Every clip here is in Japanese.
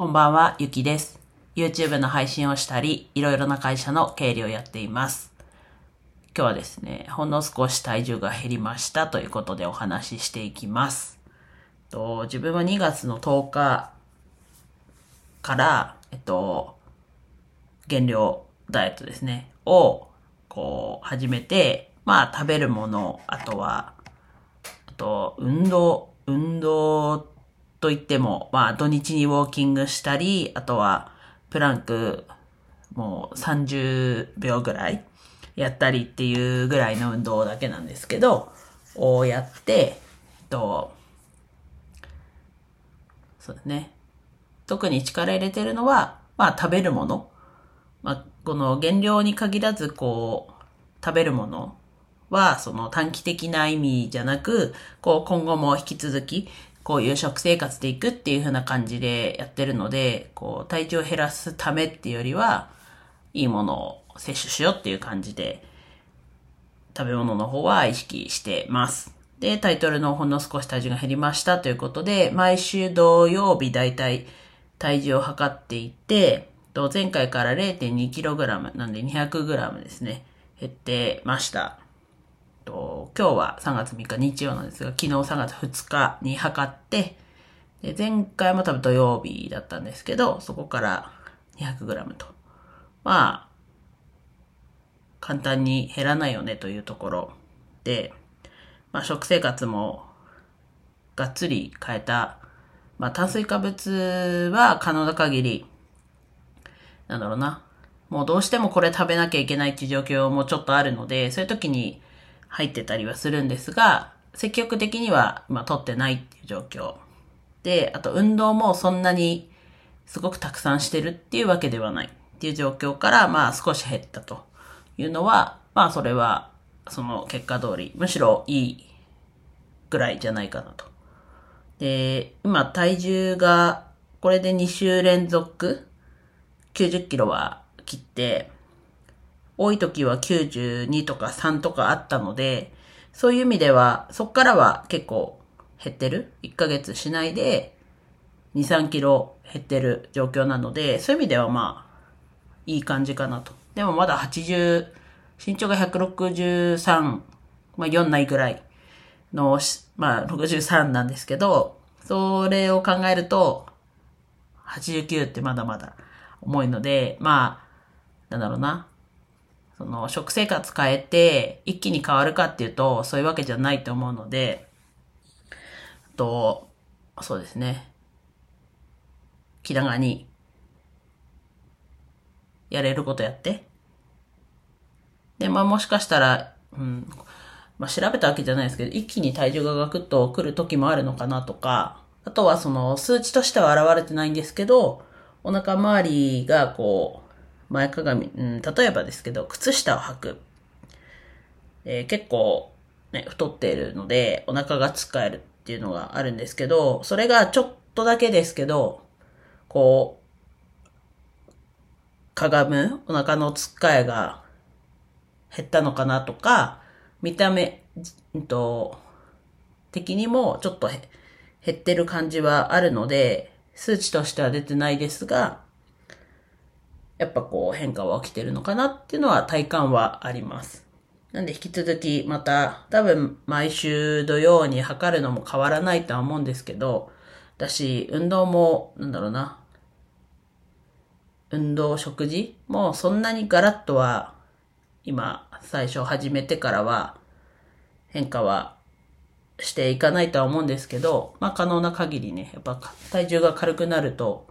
こんばんは、ゆきです。YouTube の配信をしたり、いろいろな会社の経理をやっています。今日はですね、ほんの少し体重が減りましたということでお話ししていきます。と自分は2月の10日から、えっと、減量ダイエットですね、を、こう、始めて、まあ、食べるもの、あとは、あと、運動、運動といっても、まあ、土日にウォーキングしたり、あとは、プランク、もう30秒ぐらいやったりっていうぐらいの運動だけなんですけど、をやって、えっと、そうですね。特に力入れてるのは、まあ、食べるもの。まあ、この減量に限らず、こう、食べるものは、その短期的な意味じゃなく、こう、今後も引き続き、こういう食生活でいくっていう風な感じでやってるので、こう、体重を減らすためっていうよりは、いいものを摂取しようっていう感じで、食べ物の方は意識してます。で、タイトルのほんの少し体重が減りましたということで、毎週土曜日だいたい体重を測っていて、と前回から 0.2kg なんで 200g ですね、減ってました。と今日は3月3日日曜なんですが、昨日3月2日に測って、で前回も多分土曜日だったんですけど、そこから 200g と。まあ、簡単に減らないよねというところで、まあ食生活もがっつり変えた、まあ炭水化物は可能な限り、なんだろうな、もうどうしてもこれ食べなきゃいけないっていう状況もちょっとあるので、そういう時に入ってたりはするんですが、積極的には今取ってないっていう状況。で、あと運動もそんなにすごくたくさんしてるっていうわけではないっていう状況から、まあ少し減ったというのは、まあそれはその結果通り、むしろいいぐらいじゃないかなと。で、今体重がこれで2週連続90キロは切って、多い時は92とか3とかあったので、そういう意味では、そっからは結構減ってる ?1 ヶ月しないで、2、3キロ減ってる状況なので、そういう意味ではまあ、いい感じかなと。でもまだ80、身長が163、まあ4ないぐらいの、まあ63なんですけど、それを考えると、89ってまだまだ重いので、まあ、なんだろうな。その食生活変えて一気に変わるかっていうとそういうわけじゃないと思うので、と、そうですね。気長にやれることやって。で、まあもしかしたら、うん、まあ調べたわけじゃないですけど、一気に体重がガクッと来る時もあるのかなとか、あとはその数値としては現れてないんですけど、お腹周りがこう、前かがみ、うん、例えばですけど、靴下を履く。えー結構、ね、太っているので、お腹が使えるっていうのがあるんですけど、それがちょっとだけですけど、こう、かがむお腹のつっかえが減ったのかなとか、見た目、うんと、的にもちょっと減ってる感じはあるので、数値としては出てないですが、やっぱこう変化は起きてるのかなっていうのは体感はあります。なんで引き続きまた多分毎週土曜に測るのも変わらないとは思うんですけど、だし運動もなんだろうな、運動、食事もそんなにガラッとは今最初始めてからは変化はしていかないとは思うんですけど、まあ可能な限りね、やっぱ体重が軽くなると、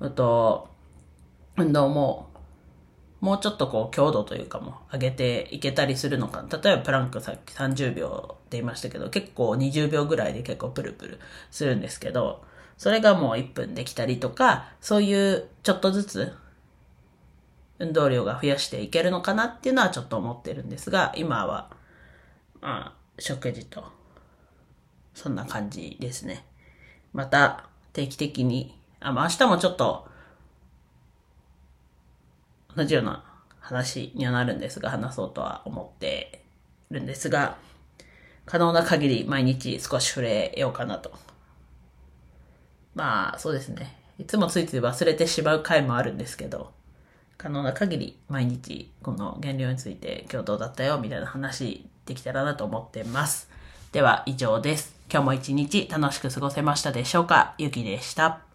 あと、運動も、もうちょっとこう強度というかも上げていけたりするのか。例えばプランクさっき30秒って言いましたけど、結構20秒ぐらいで結構プルプルするんですけど、それがもう1分できたりとか、そういうちょっとずつ運動量が増やしていけるのかなっていうのはちょっと思ってるんですが、今は、まあ、食事と、そんな感じですね。また定期的に、あ、まあ明日もちょっと、同じような話にはなるんですが、話そうとは思ってるんですが、可能な限り毎日少し触れようかなと。まあ、そうですね。いつもついつい忘れてしまう回もあるんですけど、可能な限り毎日この減量について今日どうだったよみたいな話できたらなと思ってます。では以上です。今日も一日楽しく過ごせましたでしょうか？ゆきでした。